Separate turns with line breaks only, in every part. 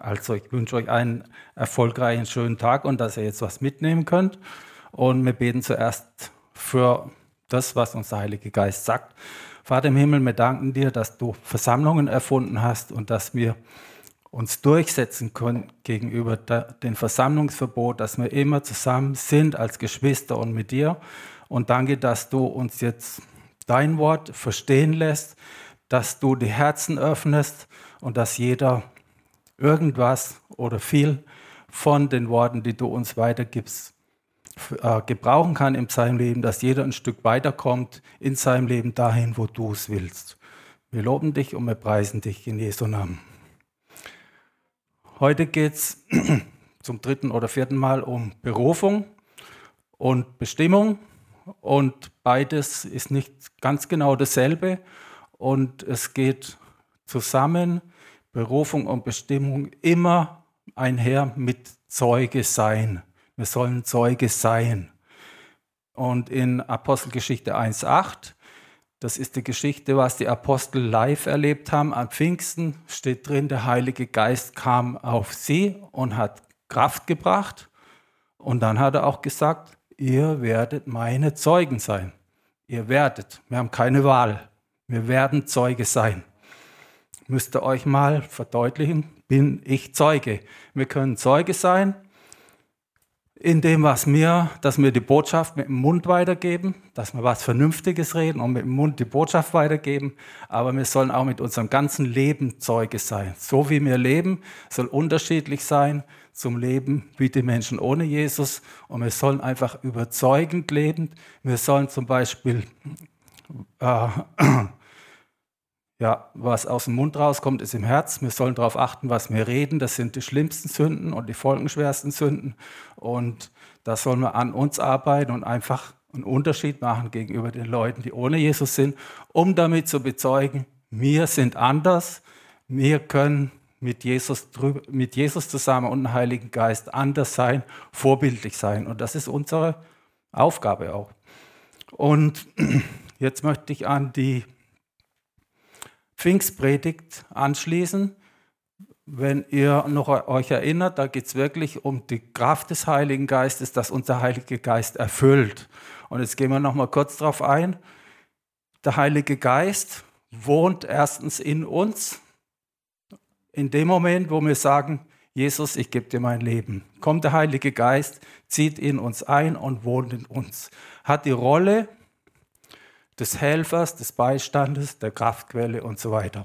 Also ich wünsche euch einen erfolgreichen, schönen Tag und dass ihr jetzt was mitnehmen könnt. Und wir beten zuerst für das, was uns der Heilige Geist sagt. Vater im Himmel, wir danken dir, dass du Versammlungen erfunden hast und dass wir uns durchsetzen können gegenüber dem Versammlungsverbot, dass wir immer zusammen sind als Geschwister und mit dir. Und danke, dass du uns jetzt dein Wort verstehen lässt, dass du die Herzen öffnest und dass jeder irgendwas oder viel von den Worten, die du uns weitergibst, äh, gebrauchen kann in seinem Leben, dass jeder ein Stück weiterkommt in seinem Leben dahin, wo du es willst. Wir loben dich und wir preisen dich in Jesu Namen. Heute geht es zum dritten oder vierten Mal um Berufung und Bestimmung. Und beides ist nicht ganz genau dasselbe. Und es geht zusammen, Berufung und Bestimmung, immer einher mit Zeuge sein. Wir sollen Zeuge sein. Und in Apostelgeschichte 1.8 das ist die Geschichte, was die Apostel live erlebt haben. Am Pfingsten steht drin, der Heilige Geist kam auf sie und hat Kraft gebracht. Und dann hat er auch gesagt, ihr werdet meine Zeugen sein. Ihr werdet. Wir haben keine Wahl. Wir werden Zeuge sein. Müsst ihr euch mal verdeutlichen, bin ich Zeuge. Wir können Zeuge sein in dem, was wir, dass wir die Botschaft mit dem Mund weitergeben, dass wir was Vernünftiges reden und mit dem Mund die Botschaft weitergeben, aber wir sollen auch mit unserem ganzen Leben Zeuge sein. So wie wir leben, soll unterschiedlich sein zum Leben wie die Menschen ohne Jesus und wir sollen einfach überzeugend leben. Wir sollen zum Beispiel äh, ja, was aus dem Mund rauskommt, ist im Herz. Wir sollen darauf achten, was wir reden. Das sind die schlimmsten Sünden und die folgenschwersten Sünden. Und da sollen wir an uns arbeiten und einfach einen Unterschied machen gegenüber den Leuten, die ohne Jesus sind, um damit zu bezeugen, wir sind anders. Wir können mit Jesus, mit Jesus zusammen und dem Heiligen Geist anders sein, vorbildlich sein. Und das ist unsere Aufgabe auch. Und jetzt möchte ich an die Pfingstpredigt anschließen. Wenn ihr noch euch erinnert, da geht es wirklich um die Kraft des Heiligen Geistes, dass unser Heiliger Geist erfüllt. Und jetzt gehen wir noch mal kurz darauf ein. Der Heilige Geist wohnt erstens in uns. In dem Moment, wo wir sagen, Jesus, ich gebe dir mein Leben, kommt der Heilige Geist, zieht in uns ein und wohnt in uns. Hat die Rolle des Helfers, des Beistandes, der Kraftquelle und so weiter.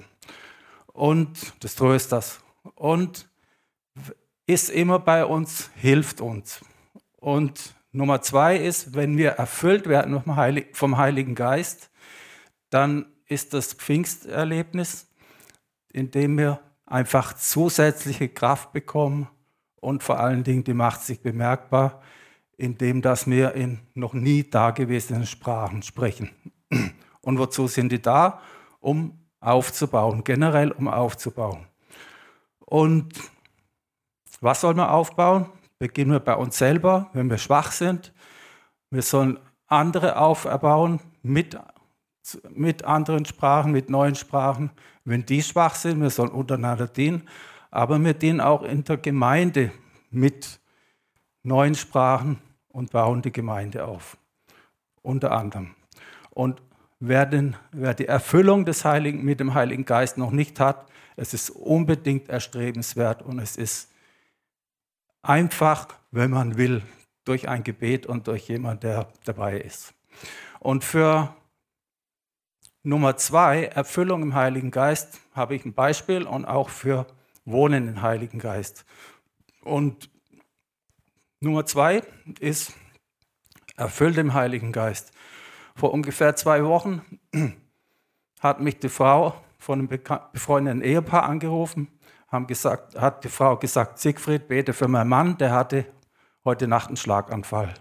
Und des Trösters. Und ist immer bei uns, hilft uns. Und Nummer zwei ist, wenn wir erfüllt werden vom Heiligen Geist, dann ist das Pfingsterlebnis, in dem wir einfach zusätzliche Kraft bekommen und vor allen Dingen die macht sich bemerkbar, indem dass wir in noch nie dagewesenen Sprachen sprechen. Und wozu sind die da? Um aufzubauen, generell um aufzubauen. Und was soll man aufbauen? Beginnen wir bei uns selber, wenn wir schwach sind. Wir sollen andere auferbauen mit, mit anderen Sprachen, mit neuen Sprachen. Wenn die schwach sind, wir sollen untereinander dienen. Aber wir dienen auch in der Gemeinde mit neuen Sprachen und bauen die Gemeinde auf. Unter anderem. Und wer, wer die Erfüllung des Heiligen mit dem Heiligen Geist noch nicht hat, es ist unbedingt erstrebenswert und es ist einfach, wenn man will, durch ein Gebet und durch jemand, der dabei ist. Und für Nummer zwei, Erfüllung im Heiligen Geist, habe ich ein Beispiel und auch für Wohnen im Heiligen Geist. Und Nummer zwei ist erfüllt im Heiligen Geist. Vor ungefähr zwei Wochen hat mich die Frau von einem befreundeten Ehepaar angerufen, haben gesagt, hat die Frau gesagt, Siegfried, bete für meinen Mann, der hatte heute Nacht einen Schlaganfall.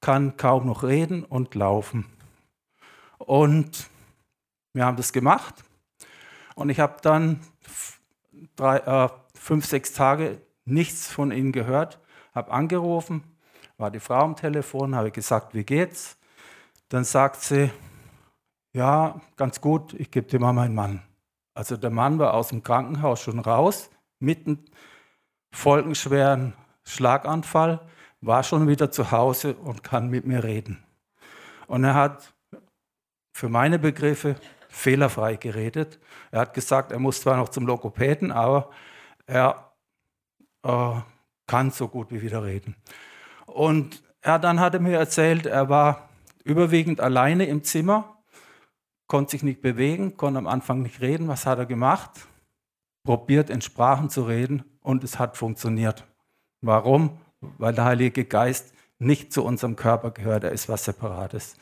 Kann kaum noch reden und laufen. Und wir haben das gemacht. Und ich habe dann drei, äh, fünf, sechs Tage nichts von ihnen gehört, habe angerufen, war die Frau am Telefon, habe gesagt, wie geht's? Dann sagt sie, ja, ganz gut, ich gebe dir mal meinen Mann. Also der Mann war aus dem Krankenhaus schon raus, mitten folgenschweren Schlaganfall, war schon wieder zu Hause und kann mit mir reden. Und er hat für meine Begriffe fehlerfrei geredet. Er hat gesagt, er muss zwar noch zum Logopäden, aber er äh, kann so gut wie wieder reden. Und er dann hat er mir erzählt, er war überwiegend alleine im Zimmer, konnte sich nicht bewegen, konnte am Anfang nicht reden. Was hat er gemacht? Probiert in Sprachen zu reden und es hat funktioniert. Warum? Weil der Heilige Geist nicht zu unserem Körper gehört, er ist was Separates.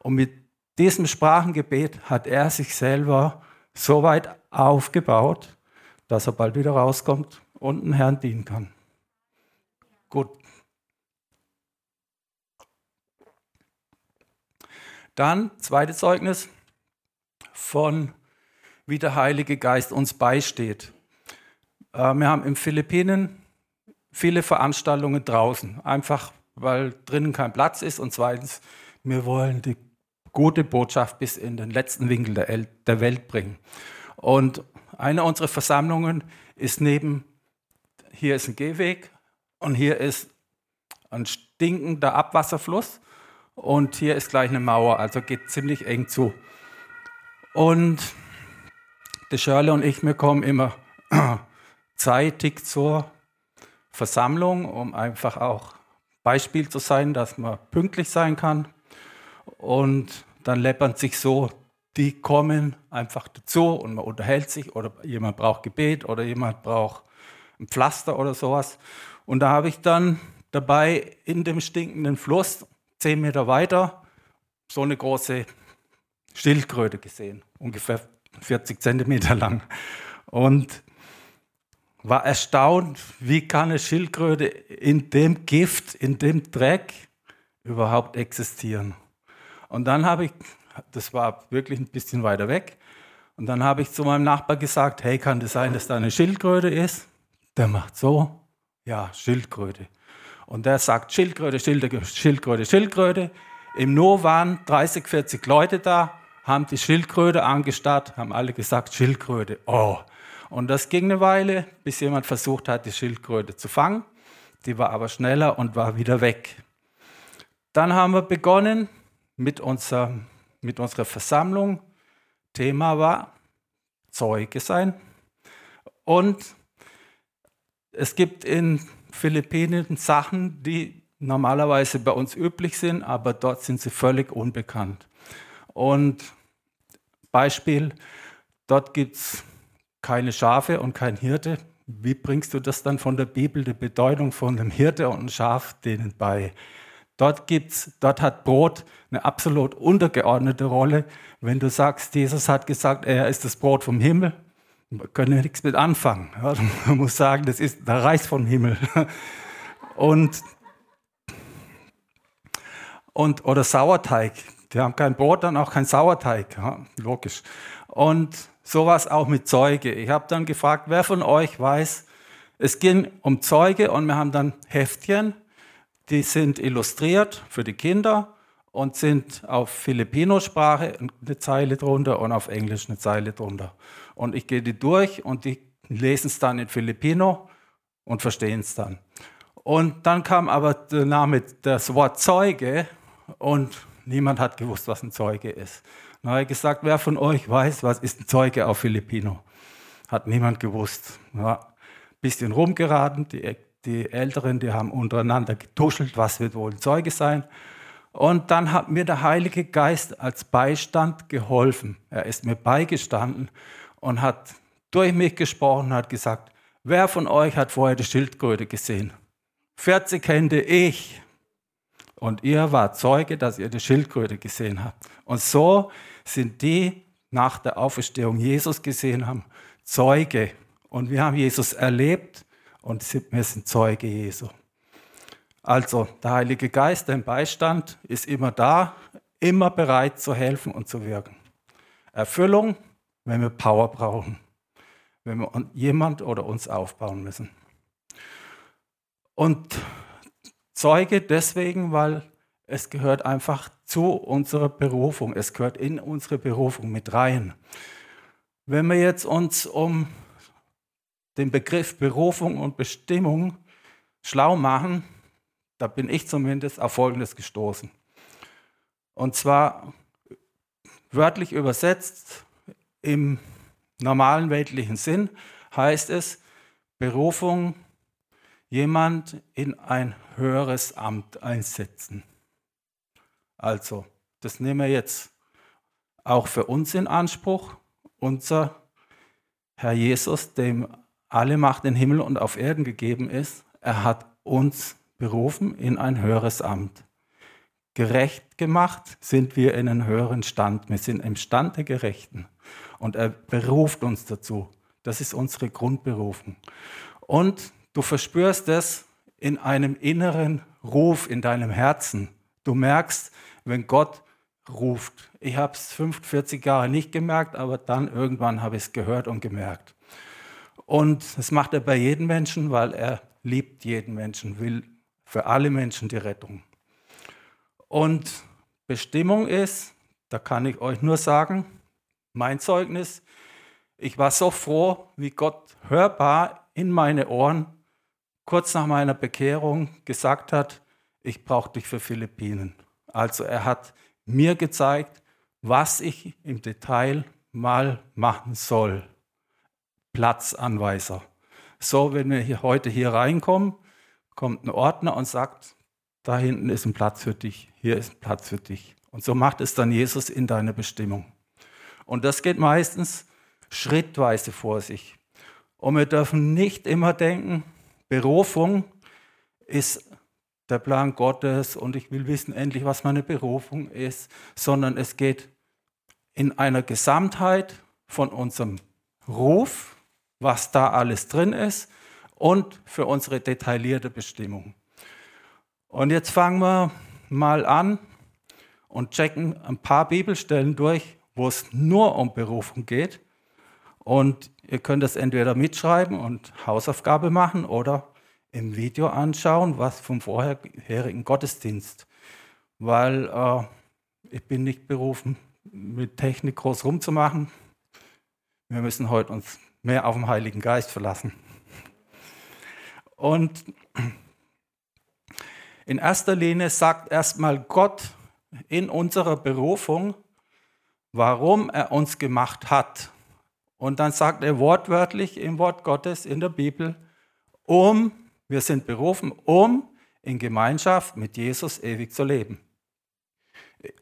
Und mit diesem Sprachengebet hat er sich selber so weit aufgebaut, dass er bald wieder rauskommt und den Herrn dienen kann. Gut. Dann, zweites Zeugnis von wie der Heilige Geist uns beisteht. Äh, wir haben in Philippinen viele Veranstaltungen draußen, einfach weil drinnen kein Platz ist und zweitens, wir wollen die gute Botschaft bis in den letzten Winkel der Welt bringen. Und eine unserer Versammlungen ist neben, hier ist ein Gehweg und hier ist ein stinkender Abwasserfluss und hier ist gleich eine Mauer, also geht ziemlich eng zu. Und der Shirley und ich, wir kommen immer zeitig zur Versammlung, um einfach auch Beispiel zu sein, dass man pünktlich sein kann. Und dann läppern sich so, die kommen einfach dazu und man unterhält sich oder jemand braucht Gebet oder jemand braucht ein Pflaster oder sowas. Und da habe ich dann dabei in dem stinkenden Fluss, zehn Meter weiter, so eine große Schildkröte gesehen, ungefähr 40 Zentimeter lang. Und war erstaunt, wie kann eine Schildkröte in dem Gift, in dem Dreck überhaupt existieren. Und dann habe ich, das war wirklich ein bisschen weiter weg, und dann habe ich zu meinem Nachbar gesagt, hey, kann das sein, dass da eine Schildkröte ist? Der macht so, ja, Schildkröte. Und der sagt Schildkröte, Schildkröte, Schildkröte, Schildkröte. Im No waren 30, 40 Leute da, haben die Schildkröte angestarrt, haben alle gesagt Schildkröte. Oh. Und das ging eine Weile, bis jemand versucht hat, die Schildkröte zu fangen. Die war aber schneller und war wieder weg. Dann haben wir begonnen, mit, unser, mit unserer Versammlung. Thema war Zeuge sein. Und es gibt in Philippinen Sachen, die normalerweise bei uns üblich sind, aber dort sind sie völlig unbekannt. Und Beispiel, dort gibt es keine Schafe und kein Hirte. Wie bringst du das dann von der Bibel, die Bedeutung von einem Hirte und einem Schaf denen bei? Dort, gibt's, dort hat Brot eine absolut untergeordnete Rolle. Wenn du sagst, Jesus hat gesagt, er ist das Brot vom Himmel, können wir nichts mit anfangen. man muss sagen, das ist der Reis vom Himmel. Und, und, oder Sauerteig. Die haben kein Brot, dann auch kein Sauerteig. Ja, logisch. Und sowas auch mit Zeuge. Ich habe dann gefragt, wer von euch weiß, es ging um Zeuge und wir haben dann Heftchen die sind illustriert für die Kinder und sind auf Filipino-Sprache eine Zeile drunter und auf Englisch eine Zeile drunter. Und ich gehe die durch und die lesen es dann in Filipino und verstehen es dann. Und dann kam aber der Name, das Wort Zeuge und niemand hat gewusst, was ein Zeuge ist. Dann habe ich gesagt, wer von euch weiß, was ist ein Zeuge auf Filipino? Hat niemand gewusst. Ja, bisschen rumgeraten, die die Älteren, die haben untereinander getuschelt, was wird wohl ein Zeuge sein. Und dann hat mir der Heilige Geist als Beistand geholfen. Er ist mir beigestanden und hat durch mich gesprochen und hat gesagt, wer von euch hat vorher die Schildkröte gesehen? 40 Hände ich. Und ihr wart Zeuge, dass ihr die Schildkröte gesehen habt. Und so sind die nach der Auferstehung Jesus gesehen haben, Zeuge. Und wir haben Jesus erlebt und wir sind Zeuge Jesu. Also der Heilige Geist, der Beistand, ist immer da, immer bereit zu helfen und zu wirken. Erfüllung, wenn wir Power brauchen, wenn wir jemand oder uns aufbauen müssen. Und Zeuge deswegen, weil es gehört einfach zu unserer Berufung, es gehört in unsere Berufung mit rein. Wenn wir jetzt uns um den Begriff Berufung und Bestimmung schlau machen, da bin ich zumindest auf Folgendes gestoßen. Und zwar wörtlich übersetzt im normalen weltlichen Sinn heißt es Berufung, jemand in ein höheres Amt einsetzen. Also, das nehmen wir jetzt auch für uns in Anspruch. Unser Herr Jesus, dem alle Macht in Himmel und auf Erden gegeben ist, er hat uns berufen in ein höheres Amt. Gerecht gemacht sind wir in einen höheren Stand. Wir sind im Stand der Gerechten. Und er beruft uns dazu. Das ist unsere Grundberufung. Und du verspürst es in einem inneren Ruf in deinem Herzen. Du merkst, wenn Gott ruft. Ich habe es 45 Jahre nicht gemerkt, aber dann irgendwann habe ich es gehört und gemerkt. Und das macht er bei jedem Menschen, weil er liebt jeden Menschen, will für alle Menschen die Rettung. Und Bestimmung ist, da kann ich euch nur sagen, mein Zeugnis, ich war so froh, wie Gott hörbar in meine Ohren kurz nach meiner Bekehrung gesagt hat, ich brauche dich für Philippinen. Also er hat mir gezeigt, was ich im Detail mal machen soll. Platzanweiser. So, wenn wir hier heute hier reinkommen, kommt ein Ordner und sagt, da hinten ist ein Platz für dich, hier ist ein Platz für dich. Und so macht es dann Jesus in deiner Bestimmung. Und das geht meistens schrittweise vor sich. Und wir dürfen nicht immer denken, Berufung ist der Plan Gottes und ich will wissen endlich, was meine Berufung ist, sondern es geht in einer Gesamtheit von unserem Ruf, was da alles drin ist und für unsere detaillierte Bestimmung. Und jetzt fangen wir mal an und checken ein paar Bibelstellen durch, wo es nur um Berufung geht. Und ihr könnt das entweder mitschreiben und Hausaufgabe machen oder im Video anschauen, was vom vorherigen Gottesdienst. Weil äh, ich bin nicht berufen, mit Technik groß rumzumachen. Wir müssen heute uns mehr auf den Heiligen Geist verlassen. Und in erster Linie sagt erstmal Gott in unserer Berufung, warum er uns gemacht hat. Und dann sagt er wortwörtlich im Wort Gottes in der Bibel, um, wir sind berufen, um in Gemeinschaft mit Jesus ewig zu leben.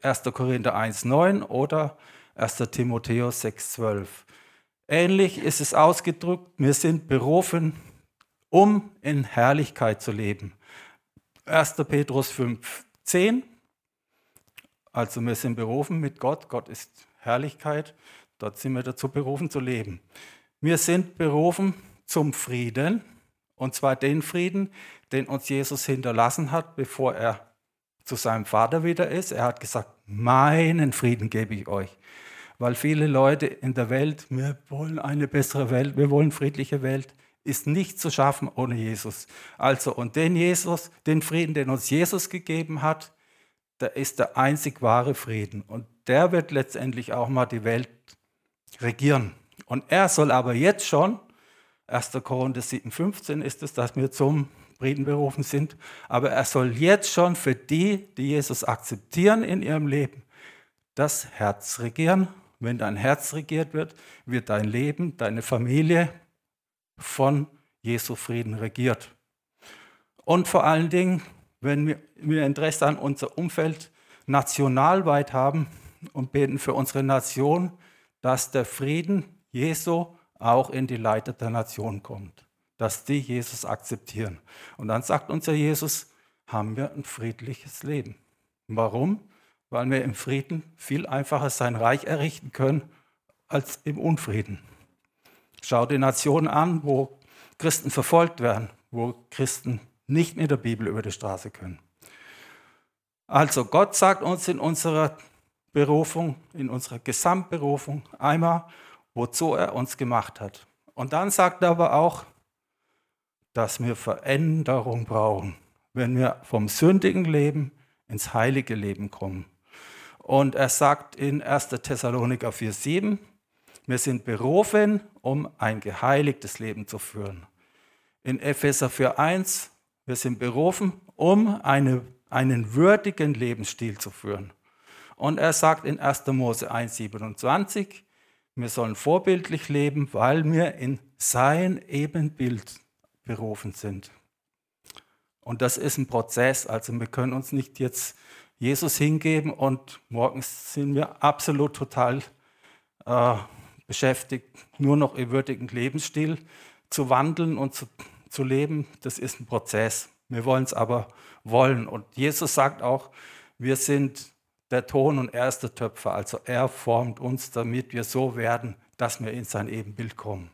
1. Korinther 1.9 oder 1. Timotheus 6.12. Ähnlich ist es ausgedrückt, wir sind berufen, um in Herrlichkeit zu leben. 1. Petrus 5.10, also wir sind berufen mit Gott, Gott ist Herrlichkeit, dort sind wir dazu berufen zu leben. Wir sind berufen zum Frieden, und zwar den Frieden, den uns Jesus hinterlassen hat, bevor er zu seinem Vater wieder ist. Er hat gesagt, meinen Frieden gebe ich euch. Weil viele Leute in der Welt, wir wollen eine bessere Welt, wir wollen friedliche Welt, ist nicht zu schaffen ohne Jesus. Also, und den Jesus, den Frieden, den uns Jesus gegeben hat, der ist der einzig wahre Frieden. Und der wird letztendlich auch mal die Welt regieren. Und er soll aber jetzt schon, 1. Korinther 7,15 ist es, dass wir zum Frieden berufen sind, aber er soll jetzt schon für die, die Jesus akzeptieren in ihrem Leben, das Herz regieren. Wenn dein Herz regiert wird, wird dein Leben, deine Familie von Jesu Frieden regiert. Und vor allen Dingen, wenn wir Interesse an unser Umfeld nationalweit haben und beten für unsere Nation, dass der Frieden Jesu auch in die Leiter der Nation kommt dass die Jesus akzeptieren. Und dann sagt unser Jesus, haben wir ein friedliches Leben. Warum? Weil wir im Frieden viel einfacher sein Reich errichten können als im Unfrieden. Schau die Nationen an, wo Christen verfolgt werden, wo Christen nicht mit der Bibel über die Straße können. Also Gott sagt uns in unserer Berufung, in unserer Gesamtberufung einmal, wozu er uns gemacht hat. Und dann sagt er aber auch, dass wir Veränderung brauchen, wenn wir vom sündigen Leben ins heilige Leben kommen. Und er sagt in 1. Thessaloniker 4,7, wir sind berufen, um ein geheiligtes Leben zu führen. In Epheser 4.1, wir sind berufen, um eine, einen würdigen Lebensstil zu führen. Und er sagt in 1. Mose 1.27, wir sollen vorbildlich leben, weil wir in sein Ebenbild berufen sind. Und das ist ein Prozess. Also wir können uns nicht jetzt Jesus hingeben und morgens sind wir absolut total äh, beschäftigt, nur noch im würdigen Lebensstil zu wandeln und zu, zu leben. Das ist ein Prozess. Wir wollen es aber wollen. Und Jesus sagt auch, wir sind der Ton und er ist der Töpfer. Also er formt uns, damit wir so werden, dass wir in sein Ebenbild kommen.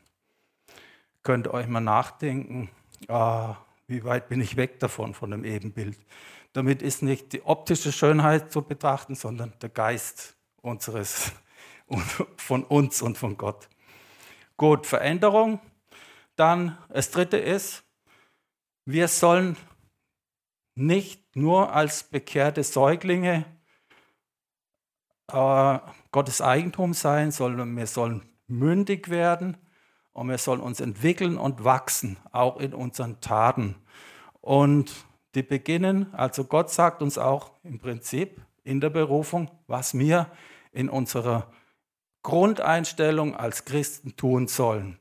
Könnt ihr euch mal nachdenken, ah, wie weit bin ich weg davon, von dem Ebenbild. Damit ist nicht die optische Schönheit zu betrachten, sondern der Geist unseres, von uns und von Gott. Gut, Veränderung. Dann das dritte ist, wir sollen nicht nur als bekehrte Säuglinge äh, Gottes Eigentum sein, sondern wir sollen mündig werden und wir sollen uns entwickeln und wachsen, auch in unseren Taten. Und die beginnen, also Gott sagt uns auch im Prinzip in der Berufung, was wir in unserer Grundeinstellung als Christen tun sollen.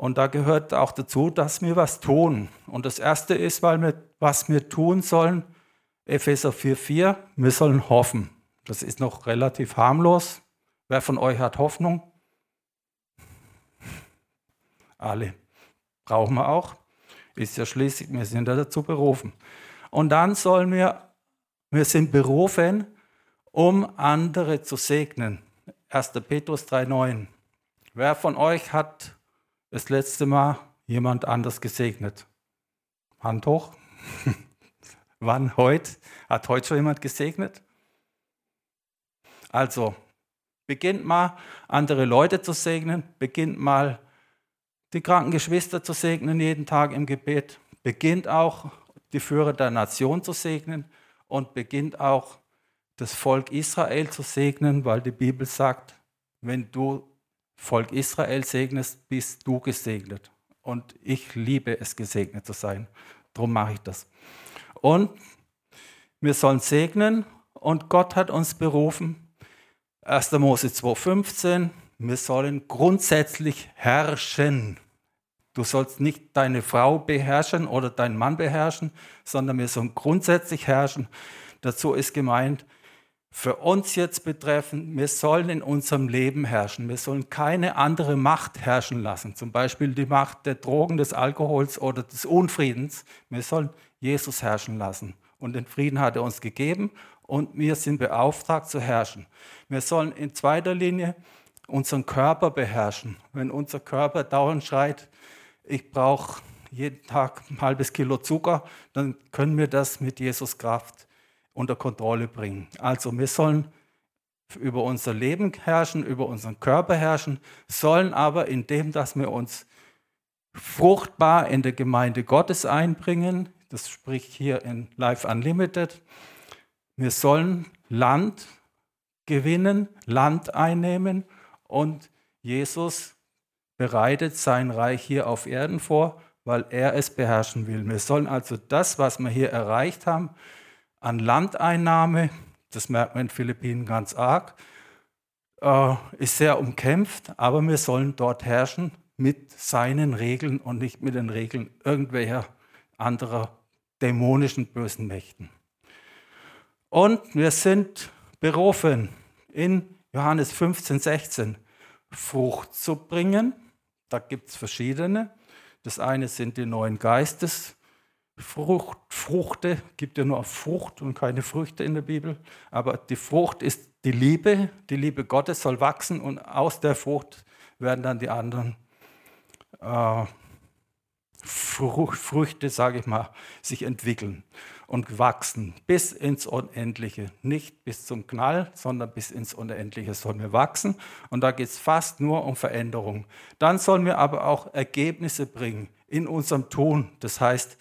Und da gehört auch dazu, dass wir was tun. Und das Erste ist, weil wir, was wir tun sollen, Epheser 4,4, wir sollen hoffen. Das ist noch relativ harmlos. Wer von euch hat Hoffnung? Alle. Brauchen wir auch. Ist ja schließlich, wir sind ja dazu berufen. Und dann sollen wir, wir sind berufen, um andere zu segnen. 1. Petrus 3,9. Wer von euch hat das letzte Mal jemand anders gesegnet? Hand hoch. Wann? Heute? Hat heute schon jemand gesegnet? Also, beginnt mal, andere Leute zu segnen, beginnt mal, die kranken Geschwister zu segnen jeden Tag im Gebet, beginnt auch, die Führer der Nation zu segnen und beginnt auch, das Volk Israel zu segnen, weil die Bibel sagt, wenn du Volk Israel segnest, bist du gesegnet. Und ich liebe es, gesegnet zu sein. Darum mache ich das. Und wir sollen segnen und Gott hat uns berufen, 1. Mose 2,15, wir sollen grundsätzlich herrschen. Du sollst nicht deine Frau beherrschen oder deinen Mann beherrschen, sondern wir sollen grundsätzlich herrschen. Dazu ist gemeint, für uns jetzt betreffend, wir sollen in unserem Leben herrschen. Wir sollen keine andere Macht herrschen lassen, zum Beispiel die Macht der Drogen, des Alkohols oder des Unfriedens. Wir sollen Jesus herrschen lassen. Und den Frieden hat er uns gegeben und wir sind beauftragt zu herrschen. Wir sollen in zweiter Linie unseren Körper beherrschen. Wenn unser Körper dauernd schreit, ich brauche jeden Tag ein halbes Kilo Zucker, dann können wir das mit Jesus Kraft unter Kontrolle bringen. Also wir sollen über unser Leben herrschen, über unseren Körper herrschen, sollen aber indem, dass wir uns fruchtbar in der Gemeinde Gottes einbringen, das spricht hier in Life Unlimited, wir sollen Land gewinnen, Land einnehmen und Jesus bereitet sein Reich hier auf Erden vor, weil er es beherrschen will. Wir sollen also das, was wir hier erreicht haben, an Landeinnahme, das merkt man in Philippinen ganz arg, äh, ist sehr umkämpft, aber wir sollen dort herrschen mit seinen Regeln und nicht mit den Regeln irgendwelcher anderer dämonischen bösen Mächten. Und wir sind berufen, in Johannes 15, 16 Frucht zu bringen. Da gibt es verschiedene. Das eine sind die neuen Geistes. Frucht, Fruchte gibt ja nur Frucht und keine Früchte in der Bibel. Aber die Frucht ist die Liebe. Die Liebe Gottes soll wachsen und aus der Frucht werden dann die anderen äh, Früchte, sage ich mal, sich entwickeln und wachsen bis ins Unendliche. Nicht bis zum Knall, sondern bis ins Unendliche sollen wir wachsen. Und da geht es fast nur um Veränderung. Dann sollen wir aber auch Ergebnisse bringen in unserem Tun. Das heißt,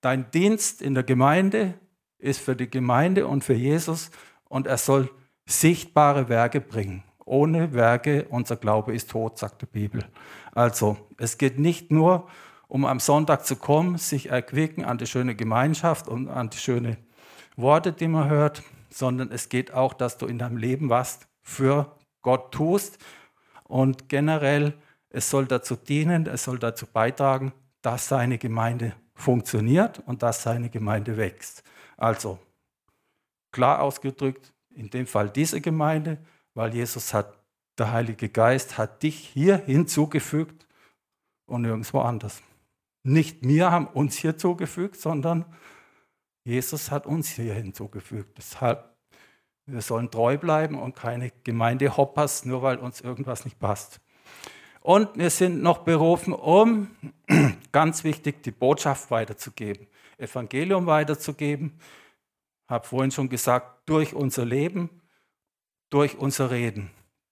dein Dienst in der Gemeinde ist für die Gemeinde und für Jesus und er soll sichtbare Werke bringen. Ohne Werke, unser Glaube ist tot, sagt die Bibel. Also, es geht nicht nur um am Sonntag zu kommen, sich erquicken an die schöne Gemeinschaft und an die schönen Worte, die man hört, sondern es geht auch, dass du in deinem Leben was für Gott tust. Und generell, es soll dazu dienen, es soll dazu beitragen, dass seine Gemeinde funktioniert und dass seine Gemeinde wächst. Also klar ausgedrückt, in dem Fall diese Gemeinde, weil Jesus hat, der Heilige Geist hat dich hier hinzugefügt und nirgendwo anders. Nicht wir haben uns hier zugefügt, sondern Jesus hat uns hier hinzugefügt. Deshalb, wir sollen treu bleiben und keine Gemeindehoppers, nur weil uns irgendwas nicht passt. Und wir sind noch berufen, um, ganz wichtig, die Botschaft weiterzugeben, Evangelium weiterzugeben. Ich habe vorhin schon gesagt, durch unser Leben, durch unser Reden.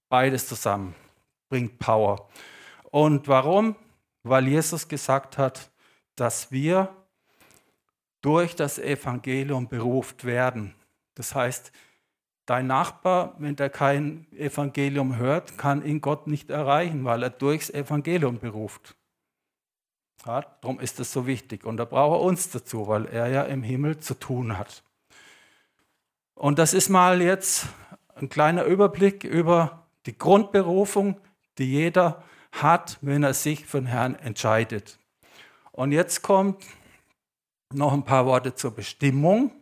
Beides zusammen bringt Power. Und warum? Weil Jesus gesagt hat, dass wir durch das Evangelium beruft werden. Das heißt, Dein Nachbar, wenn der kein Evangelium hört, kann ihn Gott nicht erreichen, weil er durchs Evangelium beruft. Ja, darum ist es so wichtig. Und da braucht er uns dazu, weil er ja im Himmel zu tun hat. Und das ist mal jetzt ein kleiner Überblick über die Grundberufung, die jeder hat, wenn er sich für den Herrn entscheidet. Und jetzt kommt noch ein paar Worte zur Bestimmung.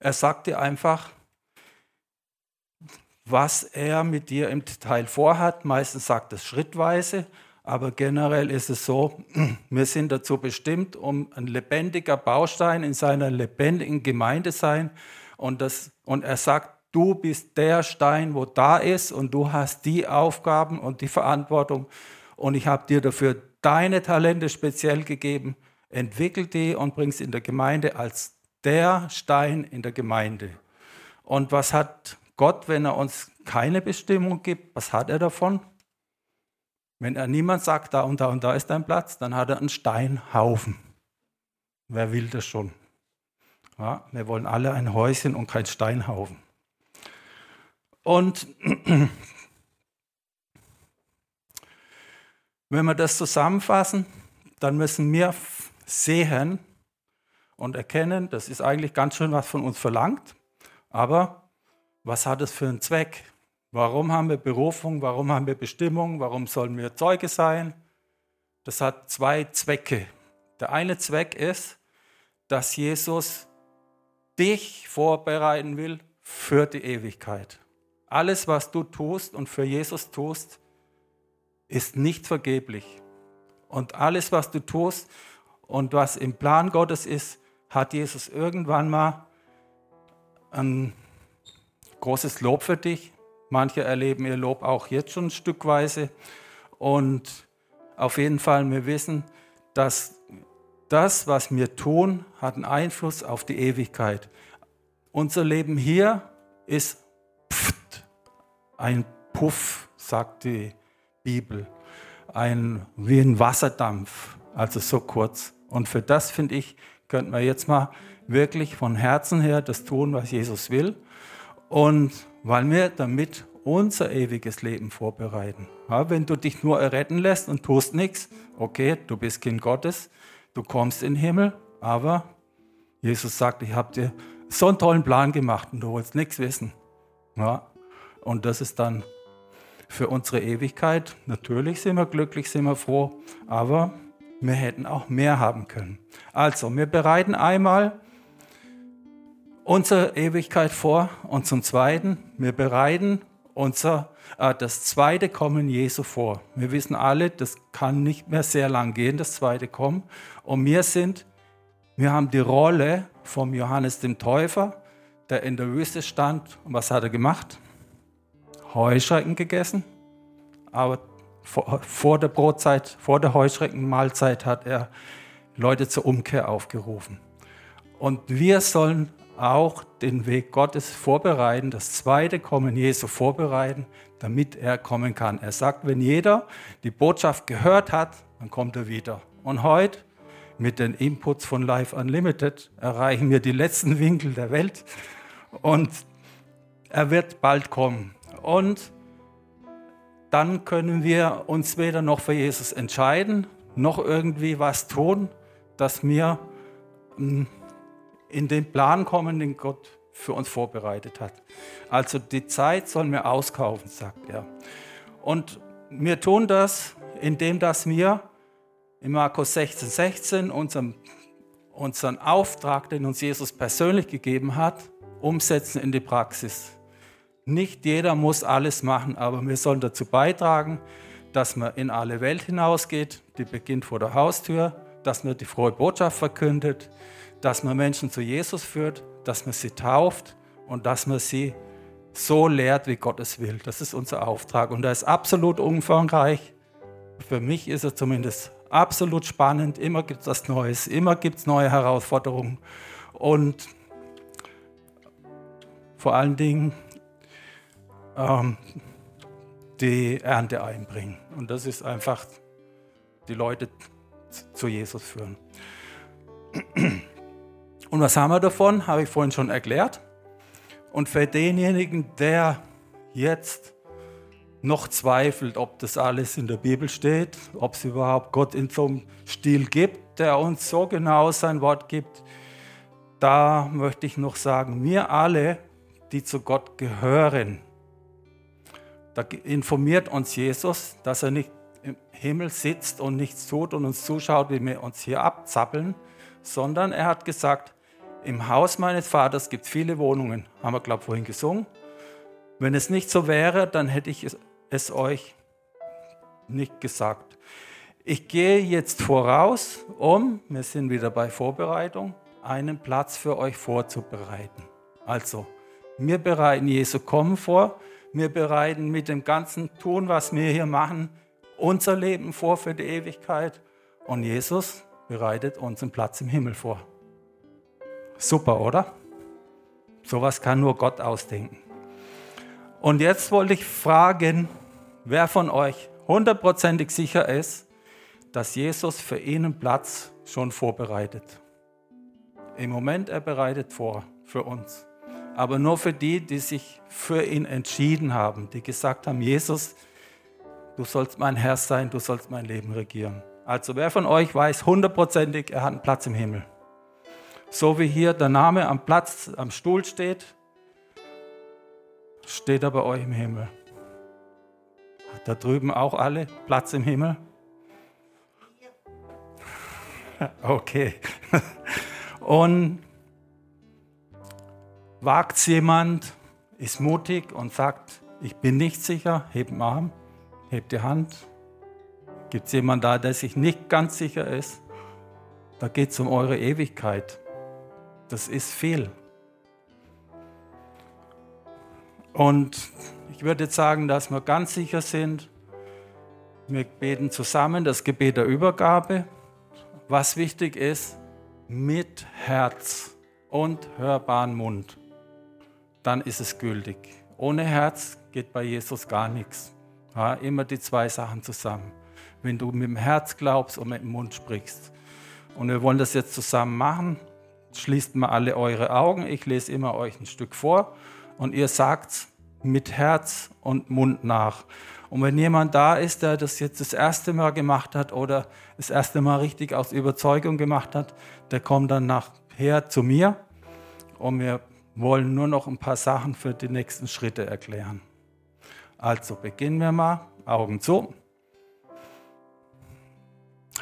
Er sagt dir einfach, was er mit dir im Detail vorhat. Meistens sagt es schrittweise, aber generell ist es so, wir sind dazu bestimmt, um ein lebendiger Baustein in seiner lebendigen Gemeinde sein. Und, das, und er sagt, du bist der Stein, wo da ist und du hast die Aufgaben und die Verantwortung. Und ich habe dir dafür deine Talente speziell gegeben. Entwickel die und bring sie in der Gemeinde als der Stein in der Gemeinde. Und was hat Gott, wenn er uns keine Bestimmung gibt? Was hat er davon? Wenn er niemand sagt, da und da und da ist dein Platz, dann hat er einen Steinhaufen. Wer will das schon? Ja, wir wollen alle ein Häuschen und kein Steinhaufen. Und wenn wir das zusammenfassen, dann müssen wir sehen, und erkennen, das ist eigentlich ganz schön was von uns verlangt, aber was hat es für einen Zweck? Warum haben wir Berufung? Warum haben wir Bestimmung? Warum sollen wir Zeuge sein? Das hat zwei Zwecke. Der eine Zweck ist, dass Jesus dich vorbereiten will für die Ewigkeit. Alles, was du tust und für Jesus tust, ist nicht vergeblich. Und alles, was du tust und was im Plan Gottes ist, hat Jesus irgendwann mal ein großes Lob für dich. Manche erleben ihr Lob auch jetzt schon stückweise. Und auf jeden Fall, wir wissen, dass das, was wir tun, hat einen Einfluss auf die Ewigkeit. Unser Leben hier ist pft, ein Puff, sagt die Bibel. Ein, wie ein Wasserdampf, also so kurz. Und für das, finde ich, könnten wir jetzt mal wirklich von Herzen her das tun, was Jesus will. Und weil wir damit unser ewiges Leben vorbereiten. Ja, wenn du dich nur erretten lässt und tust nichts, okay, du bist Kind Gottes, du kommst in den Himmel, aber Jesus sagt, ich habe dir so einen tollen Plan gemacht und du willst nichts wissen. Ja, und das ist dann für unsere Ewigkeit. Natürlich sind wir glücklich, sind wir froh, aber wir hätten auch mehr haben können. Also, wir bereiten einmal unsere Ewigkeit vor und zum Zweiten, wir bereiten unser, äh, das zweite Kommen Jesu vor. Wir wissen alle, das kann nicht mehr sehr lang gehen, das zweite Kommen. Und wir sind, wir haben die Rolle vom Johannes dem Täufer, der in der Wüste stand. Und was hat er gemacht? Heuschrecken gegessen. Aber vor, vor der Brotzeit, vor der Heuschreckenmahlzeit hat er Leute zur Umkehr aufgerufen. Und wir sollen auch den Weg Gottes vorbereiten, das zweite Kommen Jesu vorbereiten, damit er kommen kann. Er sagt, wenn jeder die Botschaft gehört hat, dann kommt er wieder. Und heute mit den Inputs von Life Unlimited erreichen wir die letzten Winkel der Welt. Und er wird bald kommen. Und dann können wir uns weder noch für Jesus entscheiden, noch irgendwie was tun, dass wir hm, in den Plan kommen, den Gott für uns vorbereitet hat. Also die Zeit sollen wir auskaufen, sagt er. Und wir tun das, indem dass wir in Markus 16, 16 unseren, unseren Auftrag, den uns Jesus persönlich gegeben hat, umsetzen in die Praxis. Nicht jeder muss alles machen, aber wir sollen dazu beitragen, dass man in alle Welt hinausgeht, die beginnt vor der Haustür, dass man die frohe Botschaft verkündet, dass man Menschen zu Jesus führt, dass man sie tauft und dass man sie so lehrt, wie Gott es will. Das ist unser Auftrag und er ist absolut umfangreich. Für mich ist er zumindest absolut spannend. Immer gibt es was Neues, immer gibt es neue Herausforderungen und vor allen Dingen ähm, die Ernte einbringen. Und das ist einfach die Leute zu Jesus führen. Und was haben wir davon? Habe ich vorhin schon erklärt. Und für denjenigen, der jetzt noch zweifelt, ob das alles in der Bibel steht, ob es überhaupt Gott in so einem Stil gibt, der uns so genau sein Wort gibt, da möchte ich noch sagen, wir alle, die zu Gott gehören, da informiert uns Jesus, dass er nicht im Himmel sitzt und nichts tut und uns zuschaut, wie wir uns hier abzappeln, sondern er hat gesagt, im Haus meines Vaters gibt es viele Wohnungen, haben wir, glaube ich, vorhin gesungen. Wenn es nicht so wäre, dann hätte ich es euch nicht gesagt. Ich gehe jetzt voraus, um, wir sind wieder bei Vorbereitung, einen Platz für euch vorzubereiten. Also, wir bereiten Jesu Kommen vor, wir bereiten mit dem ganzen Tun, was wir hier machen, unser Leben vor für die Ewigkeit und Jesus bereitet uns einen Platz im Himmel vor. Super, oder? Sowas kann nur Gott ausdenken. Und jetzt wollte ich fragen, wer von euch hundertprozentig sicher ist, dass Jesus für ihn einen Platz schon vorbereitet. Im Moment er bereitet vor für uns. Aber nur für die, die sich für ihn entschieden haben, die gesagt haben, Jesus, du sollst mein Herr sein, du sollst mein Leben regieren. Also wer von euch weiß hundertprozentig, er hat einen Platz im Himmel? So wie hier der Name am Platz, am Stuhl steht, steht er bei euch im Himmel. Hat da drüben auch alle Platz im Himmel? Okay. Und wagt jemand, ist mutig und sagt, ich bin nicht sicher, hebt den Arm, hebt die Hand. Gibt es jemanden da, der sich nicht ganz sicher ist? Da geht es um eure Ewigkeit. Das ist viel. Und ich würde jetzt sagen, dass wir ganz sicher sind, wir beten zusammen das Gebet der Übergabe. Was wichtig ist, mit Herz und hörbaren Mund. Dann ist es gültig. Ohne Herz geht bei Jesus gar nichts. Ja, immer die zwei Sachen zusammen. Wenn du mit dem Herz glaubst und mit dem Mund sprichst. Und wir wollen das jetzt zusammen machen schließt mal alle eure Augen. Ich lese immer euch ein Stück vor und ihr sagt mit Herz und Mund nach. Und wenn jemand da ist, der das jetzt das erste Mal gemacht hat oder das erste Mal richtig aus Überzeugung gemacht hat, der kommt dann nachher zu mir und wir wollen nur noch ein paar Sachen für die nächsten Schritte erklären. Also beginnen wir mal. Augen zu.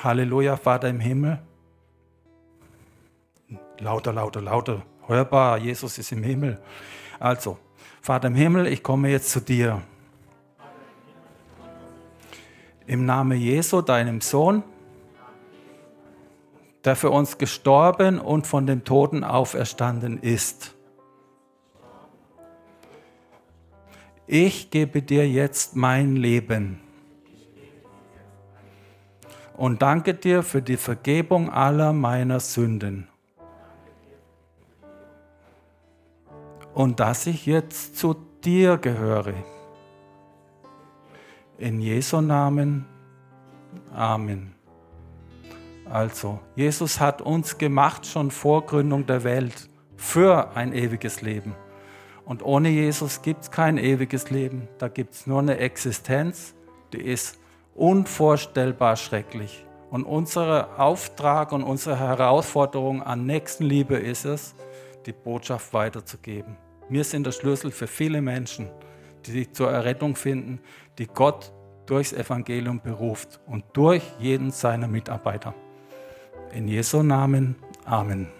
Halleluja, Vater im Himmel. Lauter, lauter, lauter. Hörbar, Jesus ist im Himmel. Also, Vater im Himmel, ich komme jetzt zu dir. Im Namen Jesu, deinem Sohn, der für uns gestorben und von den Toten auferstanden ist. Ich gebe dir jetzt mein Leben und danke dir für die Vergebung aller meiner Sünden. und dass ich jetzt zu dir gehöre. In Jesu Namen. Amen. Also, Jesus hat uns gemacht schon vor Gründung der Welt für ein ewiges Leben. Und ohne Jesus gibt es kein ewiges Leben. Da gibt es nur eine Existenz, die ist unvorstellbar schrecklich. Und unser Auftrag und unsere Herausforderung an Nächstenliebe ist es, die Botschaft weiterzugeben. Wir sind der Schlüssel für viele Menschen, die sich zur Errettung finden, die Gott durchs Evangelium beruft und durch jeden seiner Mitarbeiter. In Jesu Namen. Amen.